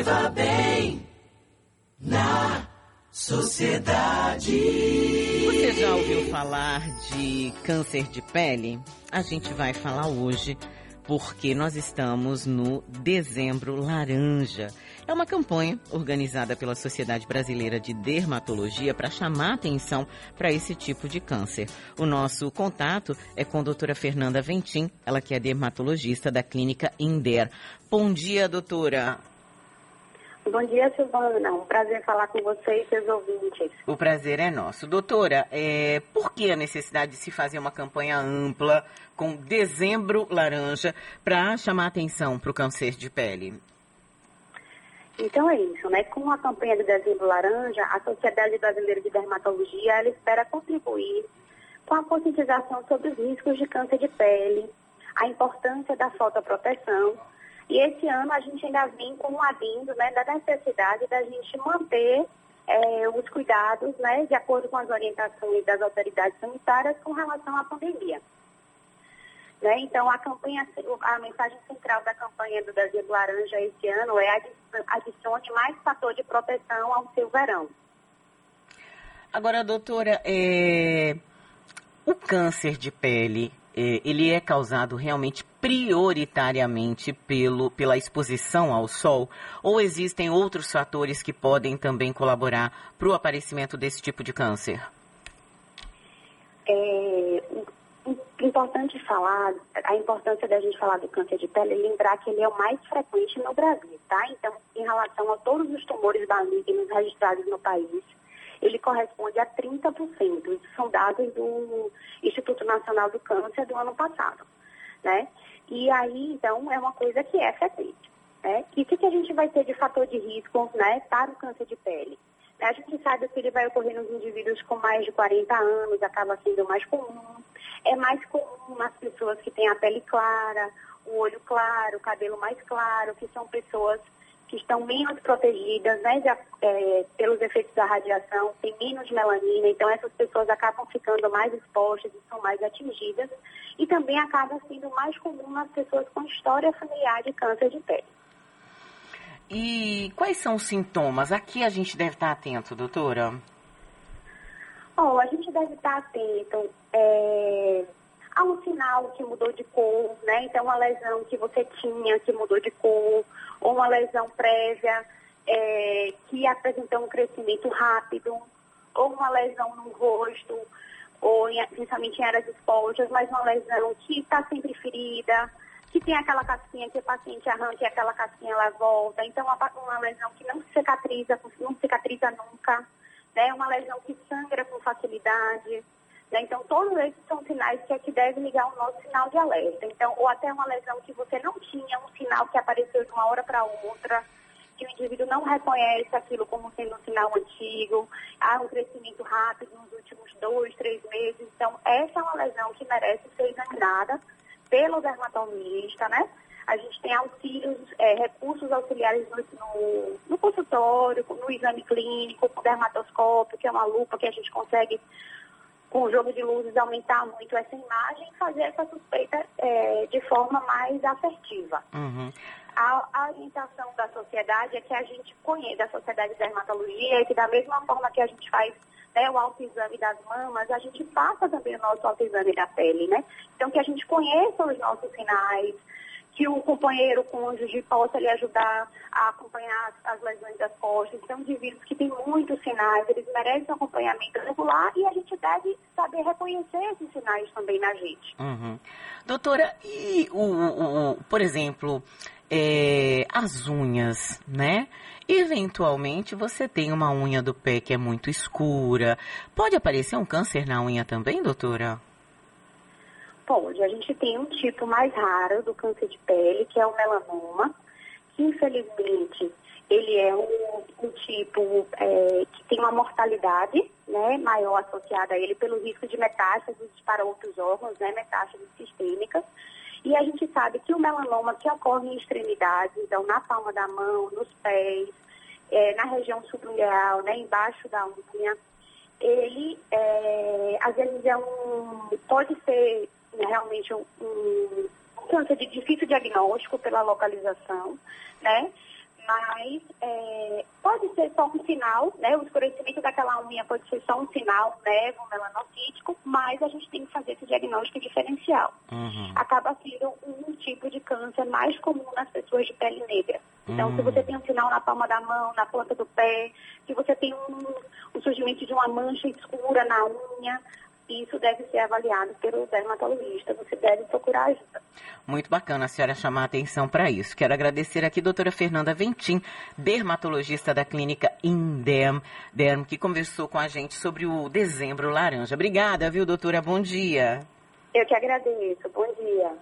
Viva bem na sociedade. Você já ouviu falar de câncer de pele? A gente vai falar hoje porque nós estamos no Dezembro Laranja. É uma campanha organizada pela Sociedade Brasileira de Dermatologia para chamar atenção para esse tipo de câncer. O nosso contato é com a doutora Fernanda Ventim, ela que é dermatologista da clínica Inder. Bom dia, doutora. Bom dia, Silvana. Um prazer falar com você e seus ouvintes. O prazer é nosso. Doutora, é, por que a necessidade de se fazer uma campanha ampla com dezembro laranja para chamar atenção para o câncer de pele? Então é isso, né? Com a campanha do Dezembro Laranja, a Sociedade Brasileira de Dermatologia ela espera contribuir com a conscientização sobre os riscos de câncer de pele, a importância da fotoproteção e esse ano a gente ainda vem com um adendo né, da necessidade da gente manter é, os cuidados né, de acordo com as orientações das autoridades sanitárias com relação à pandemia. Né? Então, a campanha, a mensagem central da campanha do Dezembro Laranja esse ano é adicione mais fator de proteção ao seu verão. Agora, doutora, é... o câncer de pele, ele é causado realmente prioritariamente pelo, pela exposição ao sol? Ou existem outros fatores que podem também colaborar para o aparecimento desse tipo de câncer? É importante falar, a importância da gente falar do câncer de pele é lembrar que ele é o mais frequente no Brasil, tá? Então, em relação a todos os tumores malignos registrados no país, ele corresponde a 30%. São dados do Instituto Nacional do Câncer do ano passado, né? E aí, então, é uma coisa que é frequente, né? E o que, que a gente vai ter de fator de risco, né, para o câncer de pele? A gente sabe que ele vai ocorrer nos indivíduos com mais de 40 anos, acaba sendo mais comum. É mais comum nas pessoas que têm a pele clara, o olho claro, o cabelo mais claro, que são pessoas que estão menos protegidas né, de, é, pelos efeitos da radiação, tem menos melanina, então essas pessoas acabam ficando mais expostas e são mais atingidas. E também acaba sendo mais comum nas pessoas com história familiar de câncer de pele. E quais são os sintomas? Aqui a gente deve estar atento, doutora. Oh, a gente deve estar atento é, a um sinal que mudou de cor, né? Então, uma lesão que você tinha que mudou de cor, ou uma lesão prévia é, que apresentou um crescimento rápido, ou uma lesão no rosto, ou em, principalmente em áreas expostas, mas uma lesão que está sempre ferida, que tem aquela casquinha que o paciente arranca e aquela casquinha ela volta. Então, uma, uma lesão que não cicatriza, não cicatriza nunca, né? Uma lesão que sangra com facilidade. Né? Então, todos esses são sinais que é que deve ligar o nosso sinal de alerta. Então, ou até uma lesão que você não tinha, um sinal que apareceu de uma hora para outra, que o indivíduo não reconhece aquilo como sendo um sinal antigo, há um crescimento rápido nos últimos dois, três meses. Então, essa é uma lesão que merece ser examinada pelo dermatologista, né? A gente tem auxílios, é, recursos auxiliares no, no, no, consultório, no exame clínico, com dermatoscópio, que é uma lupa que a gente consegue com o jogo de luzes, aumentar muito essa imagem e fazer essa suspeita é, de forma mais assertiva. Uhum. A, a, orientação da sociedade é que a gente conheça, da sociedade de dermatologia, é que da mesma forma que a gente faz né, o autoexame das mamas, a gente faça também o nosso autoexame da pele, né? Então, que a gente conheça os nossos sinais, que o companheiro cônjuge possa lhe ajudar a acompanhar as, lesões das costas. São indivíduos que têm muitos sinais, eles merecem um acompanhamento regular e a gente deve saber reconhecer esses sinais também na gente. Uhum. Doutora, e o, o, o por exemplo, é, as unhas, né? Eventualmente você tem uma unha do pé que é muito escura. Pode aparecer um câncer na unha também, doutora? Pode. A gente tem um tipo mais raro do câncer de pele, que é o melanoma, que infelizmente ele é um, um tipo é, que tem uma mortalidade né, maior associada a ele pelo risco de metástases para outros órgãos, né, metástases sistêmicas. E a gente sabe que o melanoma que ocorre em extremidades, então na palma da mão, nos pés, é, na região subungueal, né, embaixo da unha, ele é, às vezes é um, pode ser realmente um, um câncer de difícil diagnóstico pela localização, né? mas é, pode ser só um sinal, né? O escurecimento daquela unha pode ser só um sinal, né? Um melanocítico, mas a gente tem que fazer esse diagnóstico diferencial. Uhum. Acaba sendo um tipo de câncer mais comum nas pessoas de pele negra. Então, Hum. se você tem um sinal na palma da mão, na planta do pé, se você tem um, um surgimento de uma mancha escura na unha, isso deve ser avaliado pelo dermatologista. Você deve procurar ajuda. Muito bacana a senhora chamar a atenção para isso. Quero agradecer aqui a doutora Fernanda Ventim, dermatologista da clínica Indem, Derm, que conversou com a gente sobre o dezembro laranja. Obrigada, viu, doutora? Bom dia. Eu que agradeço. Bom dia.